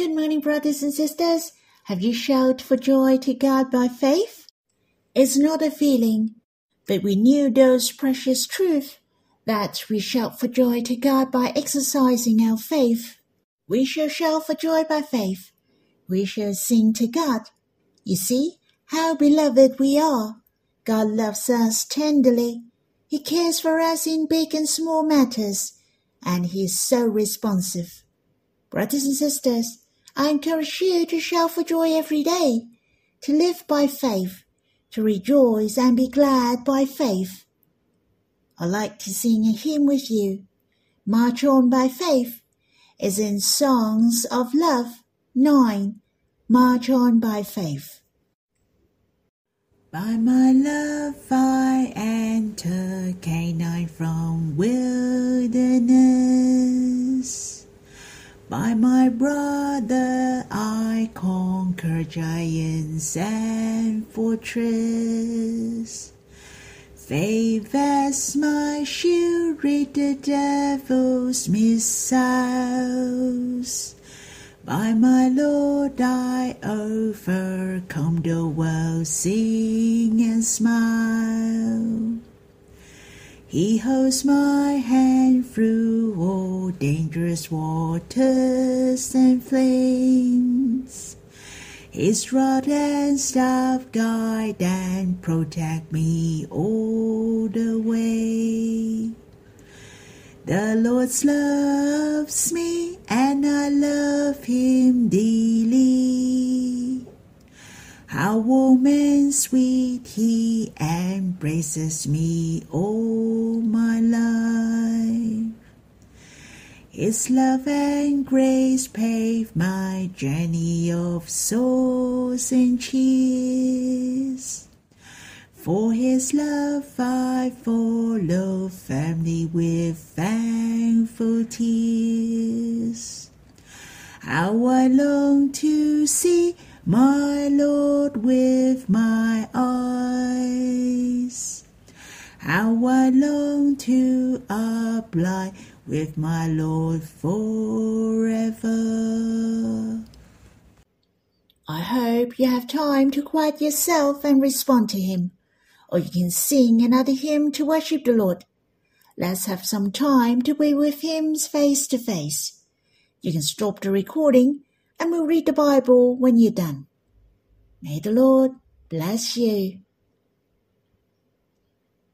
Good morning, brothers and sisters. Have you shouted for joy to God by faith? It's not a feeling, but we knew those precious truths that we shout for joy to God by exercising our faith. We shall shout for joy by faith. We shall sing to God. You see how beloved we are. God loves us tenderly. He cares for us in big and small matters, and He is so responsive. Brothers and sisters, I encourage you to shout for joy every day, to live by faith, to rejoice and be glad by faith. I like to sing a hymn with you. March on by faith is in Songs of Love 9. March on by faith. By my love I enter Canaan from wilderness. By my brother I conquer giants and fortress. Faith as my shield rid the devil's missiles. By my Lord I overcome the world, sing and smile. He holds my hand through all dangerous waters and flames. His rod and staff guide and protect me all the way. The Lord loves me and I love him dearly. How warm and sweet he embraces me all my life. His love and grace pave my journey of souls and cheers. For his love I follow firmly with thankful tears. How I long to see my Lord with my eyes. How I long to abide with my Lord forever. I hope you have time to quiet yourself and respond to Him, or you can sing another hymn to worship the Lord. Let's have some time to be with Him face to face. You can stop the recording and we'll read the Bible when you're done. May the Lord bless you.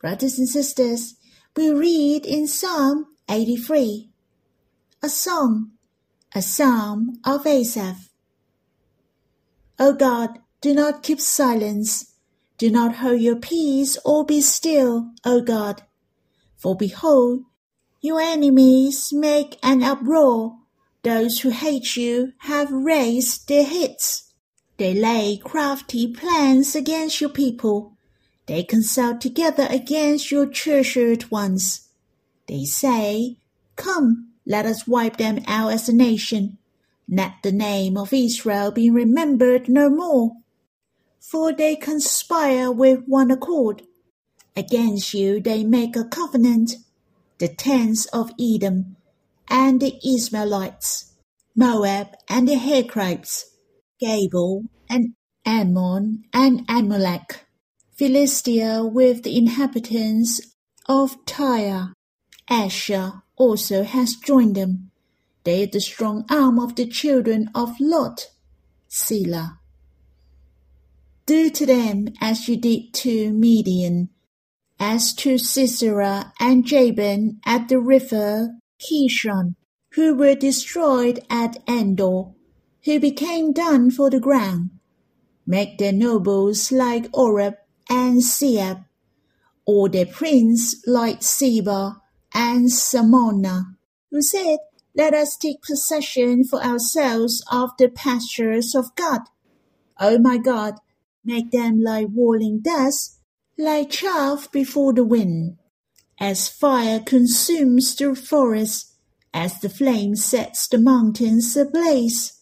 Brothers and sisters, we read in Psalm 83, a song, a psalm of Asaph. O God, do not keep silence. Do not hold your peace or be still, O God. For behold, your enemies make an uproar. Those who hate you have raised their heads. They lay crafty plans against your people. They consult together against your treasured ones. They say, Come, let us wipe them out as a nation. Let the name of Israel be remembered no more. For they conspire with one accord. Against you they make a covenant. The tents of Edom and the Ishmaelites, Moab and the Hagrites, Gebal and Ammon and Amalek, Philistia with the inhabitants of Tyre. Asshur also has joined them. They are the strong arm of the children of Lot. Selah. Do to them as you did to Midian, as to Sisera and Jabin at the river Kishon, who were destroyed at Endor, who became dung for the ground. Make their nobles like Oreb and Zeeb, or their prince like Zebah and Zalmunna, who said, Let us take possession for ourselves of the pastures of God. O my God, make them like whirling dust, like chaff before the wind. As fire consumes the forest, as the flame sets the mountains ablaze,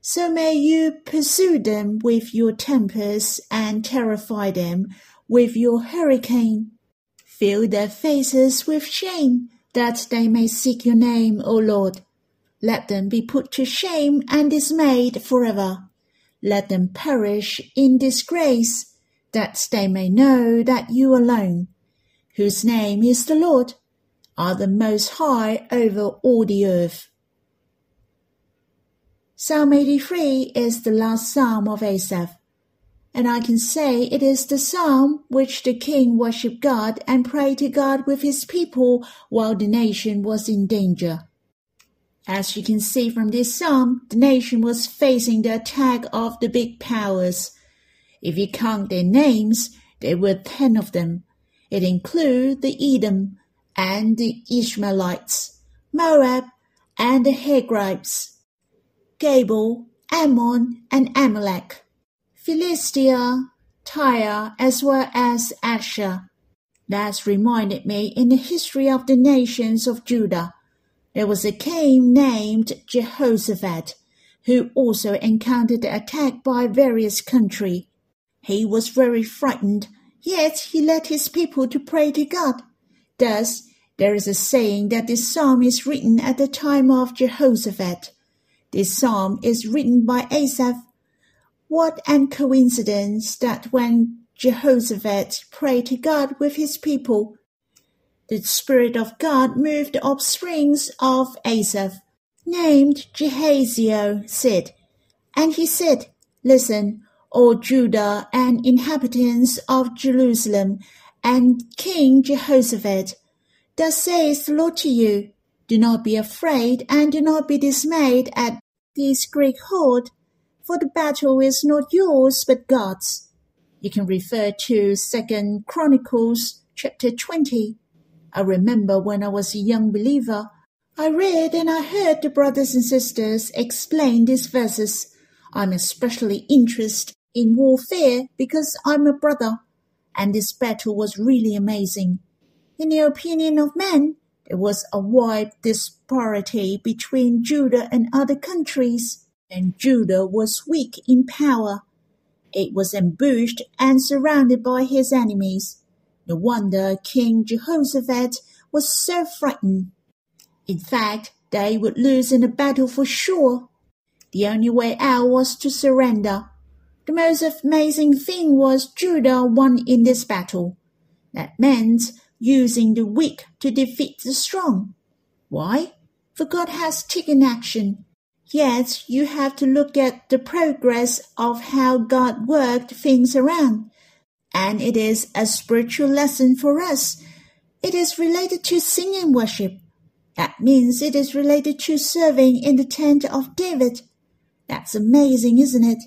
so may you pursue them with your tempest and terrify them with your hurricane. Fill their faces with shame, that they may seek your name, O Lord. Let them be put to shame and dismayed forever. Let them perish in disgrace, that they may know that you alone, whose name is the Lord, are the most high over all the earth. Psalm 83 is the last psalm of Asaph, and I can say it is the psalm which the king worshipped God and prayed to God with his people while the nation was in danger. As you can see from this psalm, the nation was facing the attack of the big powers. If you count their names, there were ten of them. It includes the Edom and the Ishmaelites, Moab and the Hagrites, Gebal, Ammon and Amalek, Philistia, Tyre, as well as Asshur. That's reminded me in the history of the nations of Judah there was a king named Jehoshaphat, who also encountered the attack by various country. He was very frightened, yet he led his people to pray to God. Thus, there is a saying that this psalm is written at the time of Jehoshaphat. This psalm is written by Asaph. What an coincidence that when Jehoshaphat prayed to God with his people, the Spirit of God moved the offsprings of Asaph, named Jahaziel, said, And he said, Listen, O Judah and inhabitants of Jerusalem, and King Jehoshaphat, thus says the Lord to you, Do not be afraid and do not be dismayed at this great horde, for the battle is not yours but God's. You can refer to Second Chronicles chapter 20 I remember when I was a young believer, I read and I heard the brothers and sisters explain these verses. I'm especially interested in warfare because I'm a brother, and this battle was really amazing. In the opinion of men, there was a wide disparity between Judah and other countries, and Judah was weak in power. It was ambushed and surrounded by his enemies. No wonder King Jehoshaphat was so frightened. In fact, they would lose in the battle for sure. The only way out was to surrender. The most amazing thing was Judah won in this battle. That meant using the weak to defeat the strong. Why? For God has taken action. Yet you have to look at the progress of how God worked things around and it is a spiritual lesson for us. It is related to singing worship. That means it is related to serving in the tent of David. That's amazing, isn't it?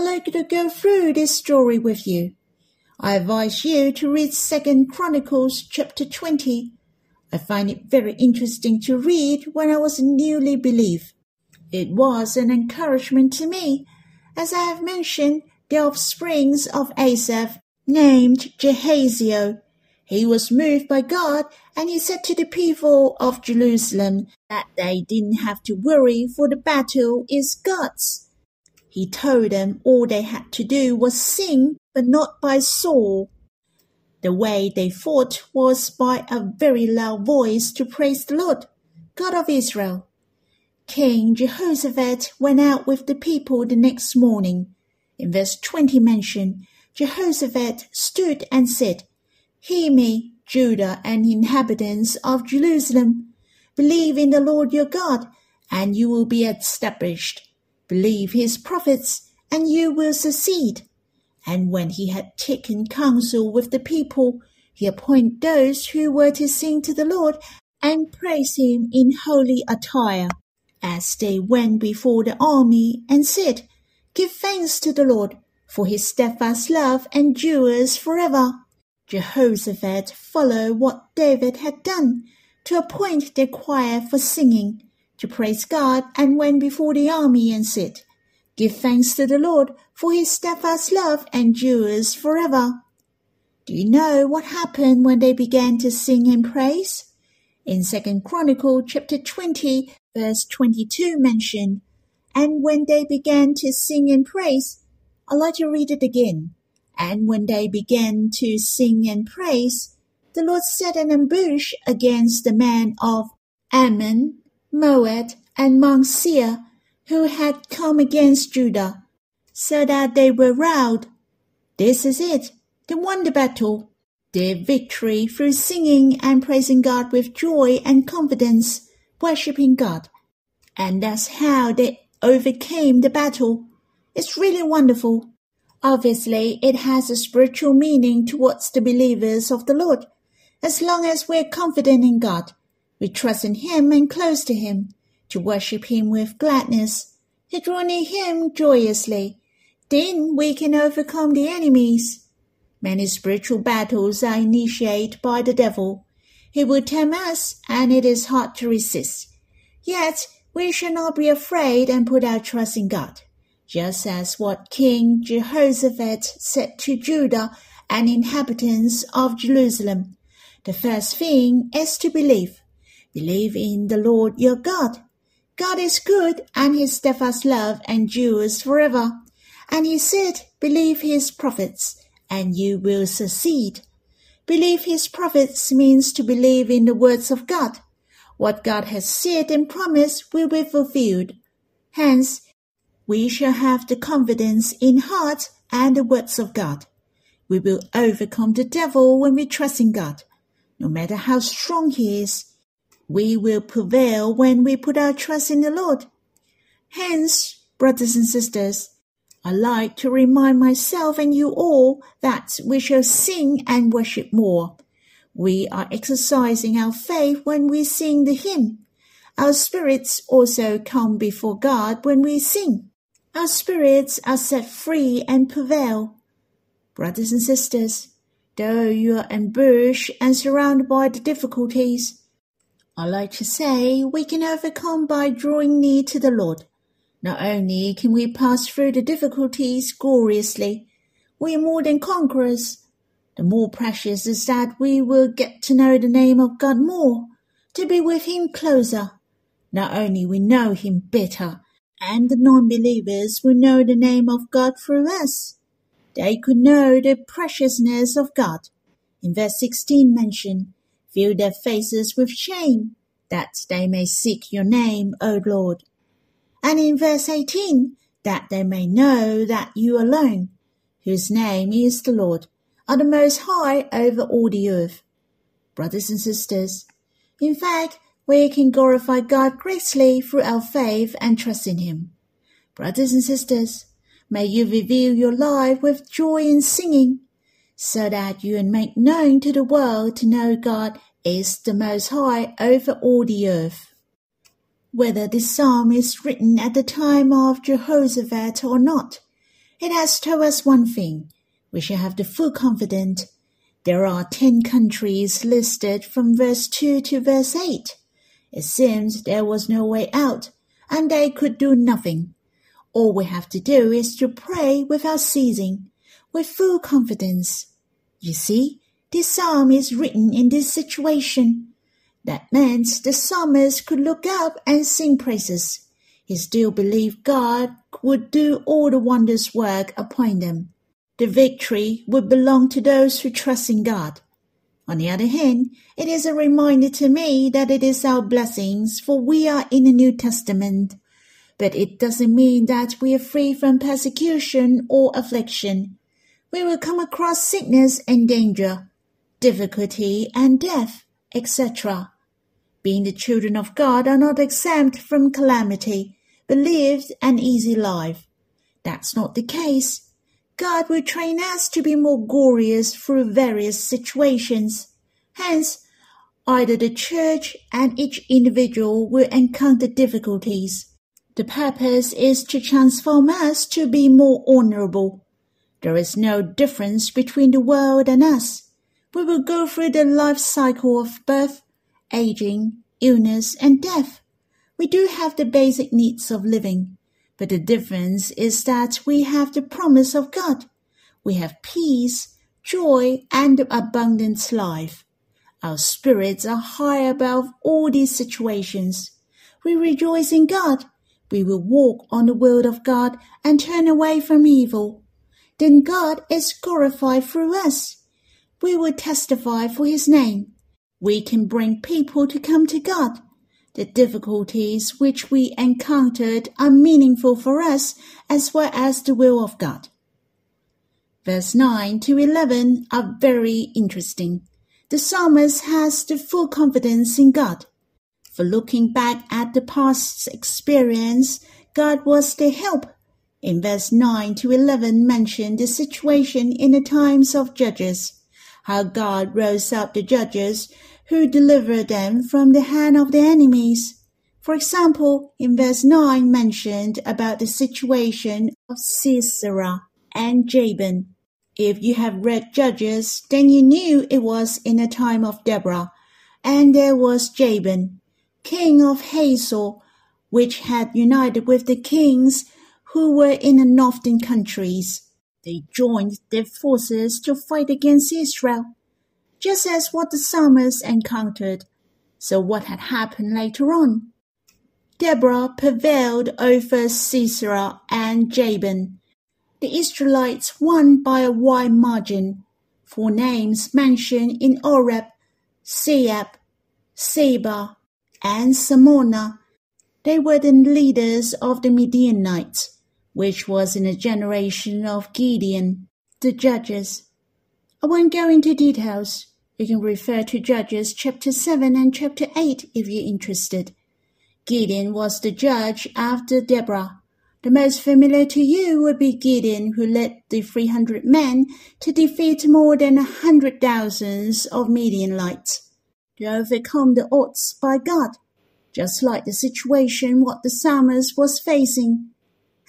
I'd like to go through this story with you. I advise you to read Second Chronicles chapter 20. I find it very interesting to read when I was newly believed. It was an encouragement to me. As I have mentioned, the offsprings of Asaph, named Jahaziel. He was moved by God, and he said to the people of Jerusalem that they didn't have to worry, for the battle is God's. He told them all they had to do was sing, but not by sword. The way they fought was by a very loud voice to praise the Lord, God of Israel. King Jehoshaphat went out with the people the next morning in verse 20 mentioned, Jehoshaphat stood and said, Hear me, Judah and inhabitants of Jerusalem. Believe in the Lord your God, and you will be established. Believe his prophets, and you will succeed. And when he had taken counsel with the people, he appointed those who were to sing to the Lord and praise him in holy attire, as they went before the army and said, Give thanks to the Lord, for his steadfast love endures forever. Jehoshaphat followed what David had done, to appoint the choir for singing, to praise God, and went before the army and said, Give thanks to the Lord, for his steadfast love endures forever. Do you know what happened when they began to sing and praise? In Second Chronicle chapter 20, verse 22 mentioned, and when they began to sing and praise, I'd like to read it again. And when they began to sing and praise, the Lord set an ambush against the men of Ammon, Moab, and Mount Seir, who had come against Judah, so that they were routed. This is it, They won the battle, Their victory through singing and praising God with joy and confidence, worshipping God. And that's how they overcame the battle. It's really wonderful. Obviously, it has a spiritual meaning towards the believers of the Lord. As long as we're confident in God, we trust in Him and close to Him, to worship Him with gladness, to draw near Him joyously, then we can overcome the enemies. Many spiritual battles are initiated by the devil. He will tempt us, and it is hard to resist. Yet we should not be afraid and put our trust in God just as what King Jehoshaphat said to Judah and inhabitants of Jerusalem. The first thing is to believe. Believe in the Lord your God. God is good and his steadfast love endures forever. And he said, believe his prophets and you will succeed. Believe his prophets means to believe in the words of God. What God has said and promised will be fulfilled. Hence, we shall have the confidence in heart and the words of God. We will overcome the devil when we trust in God. No matter how strong he is, we will prevail when we put our trust in the Lord. Hence, brothers and sisters, I like to remind myself and you all that we shall sing and worship more. We are exercising our faith when we sing the hymn. Our spirits also come before God when we sing. Our spirits are set free and prevail. Brothers and sisters, though you are ambushed and surrounded by the difficulties, I like to say we can overcome by drawing near to the Lord. Not only can we pass through the difficulties gloriously, we are more than conquerors. The more precious is that we will get to know the name of God more, to be with Him closer. Not only we know Him better, and the non-believers will know the name of God through us. They could know the preciousness of God. In verse 16 mentioned, fill their faces with shame, that they may seek your name, O Lord. And in verse 18, that they may know that you alone, whose name is the Lord, are the most high over all the earth. Brothers and sisters, in fact, we can glorify God greatly through our faith and trust in Him. Brothers and sisters, may you reveal your life with joy and singing, so that you make known to the world to know God is the Most High over all the earth. Whether this psalm is written at the time of Jehoshaphat or not, it has told us one thing. We shall have the full confidence. There are ten countries listed from verse 2 to verse 8. It seems there was no way out, and they could do nothing. All we have to do is to pray without ceasing, with full confidence. You see, this psalm is written in this situation. That meant the psalmist could look up and sing praises. He still believed God would do all the wondrous work upon them. The victory would belong to those who trust in God. On the other hand, it is a reminder to me that it is our blessings, for we are in the New Testament. But it doesn't mean that we are free from persecution or affliction. We will come across sickness and danger, difficulty and death, etc. Being the children of God are not exempt from calamity, but live an easy life. That's not the case. God will train us to be more glorious through various situations. Hence, either the church and each individual will encounter difficulties. The purpose is to transform us to be more honorable. There is no difference between the world and us. We will go through the life cycle of birth, aging, illness, and death. We do have the basic needs of living. But the difference is that we have the promise of God. We have peace, joy, and abundant life. Our spirits are high above all these situations. We rejoice in God. We will walk on the word of God and turn away from evil. Then God is glorified through us. We will testify for his name. We can bring people to come to God. the difficulties which we encountered are meaningful for us as well as the will of God. Verse 9 to 11 are very interesting. The psalmist has the full confidence in God. For looking back at the past experience, God was their help. In verse 9 to 11 mention the situation in the times of Judges, how God rose up the judges who delivered them from the hand of their enemies. For example, in verse 9 mentioned about the situation of Sisera and Jabin. If you have read Judges, then you knew it was in the time of Deborah, and there was Jabin, king of Hazor, which had united with the kings who were in the northern countries. They joined their forces to fight against Israel, just as what the psalmist encountered. So what had happened later on? Deborah prevailed over Sisera and Jabin. The Israelites won by a wide margin. Four names mentioned in Oreb, Zeeb, Zebah, and Zalmunna. They were the leaders of the Midianites, which was in a generation of Gideon, the judges. I won't go into details. You can refer to Judges chapter 7 and chapter 8 if you're interested. Gideon was the judge after Deborah. The most familiar to you would be Gideon, who led the 300 men to defeat more than a hundred thousands of Midianites, to overcome the odds by God, just like the situation what the psalmist was facing.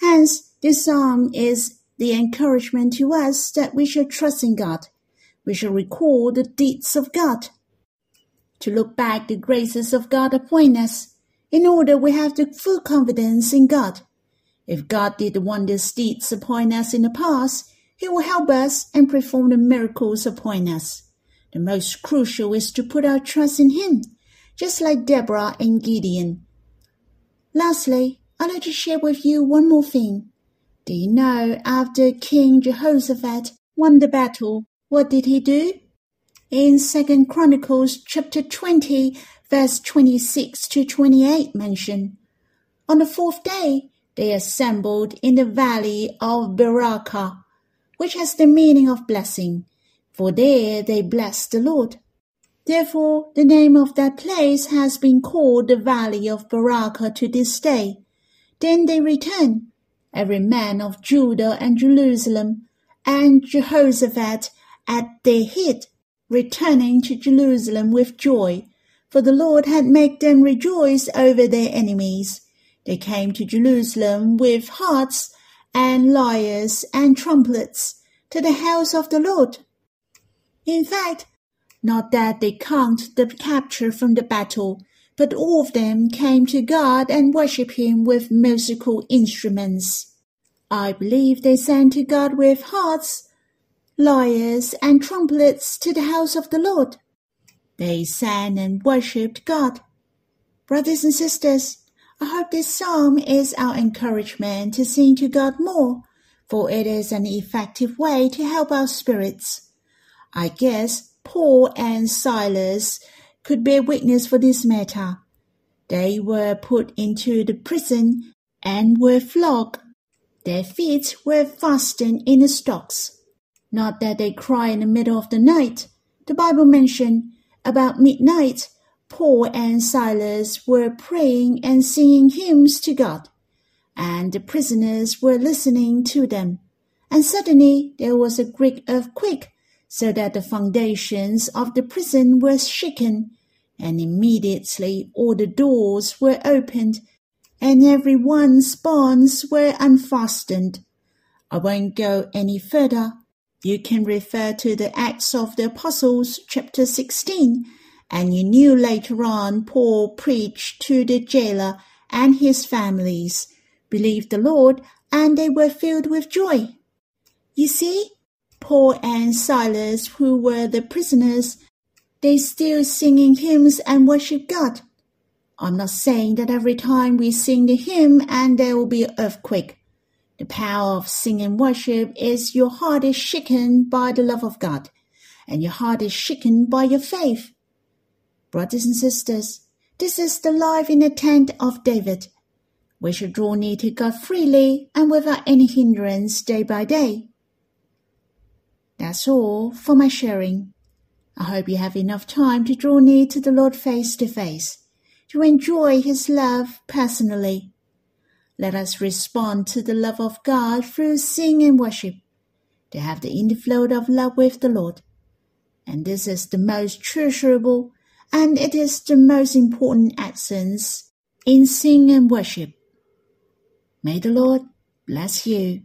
Hence, this psalm is the encouragement to us that we should trust in God. We should recall the deeds of God. To look back the graces of God upon us, in order we have the full confidence in God if God did wondrous deeds upon us in the past, He will help us and perform the miracles upon us. The most crucial is to put our trust in Him, just like Deborah and Gideon. Lastly, I'd like to share with you one more thing. Do you know after King Jehoshaphat won the battle, what did he do? In Second Chronicles chapter 20, verse 26 to 28 mention, On the fourth day, they assembled in the valley of Berachah, which has the meaning of blessing, for there they blessed the Lord. Therefore, the name of that place has been called the Valley of Berachah to this day. Then they returned, every man of Judah and Jerusalem, and Jehoshaphat at their head, returning to Jerusalem with joy, for the Lord had made them rejoice over their enemies. They came to Jerusalem with harps and lyres and trumpets to the house of the Lord. In fact, not that they count the capture from the battle, but all of them came to God and worshipped Him with musical instruments. I believe they sang to God with harps, lyres, and trumpets to the house of the Lord. They sang and worshipped God. Brothers and sisters, I hope this psalm is our encouragement to sing to God more, for it is an effective way to help our spirits. I guess Paul and Silas could bear witness for this matter. They were put into the prison and were flogged. Their feet were fastened in the stocks. Not that they cry in the middle of the night. The Bible mentioned about midnight Paul and Silas were praying and singing hymns to God, and the prisoners were listening to them. And suddenly there was a great earthquake, so that the foundations of the prison were shaken, and immediately all the doors were opened, and every one's bonds were unfastened. I won't go any further. You can refer to the Acts of the Apostles, chapter 16 and you knew later on Paul preached to the jailer and his families, believed the Lord, and they were filled with joy. You see, Paul and Silas, who were the prisoners, they still singing hymns and worship God. I'm not saying that every time we sing the hymn and there will be an earthquake. The power of singing worship is your heart is shaken by the love of God, and your heart is shaken by your faith. Brothers and sisters, This is the life in the tent of David. We should draw near to God freely and without any hindrance day by day. That's all for my sharing. I hope you have enough time to draw near to the Lord face to face, to enjoy His love personally. Let us respond to the love of God through sing and worship, to have the inflow of love with the Lord. And this is the most treasurable and it is the most important essence in sing and worship. May the Lord bless you.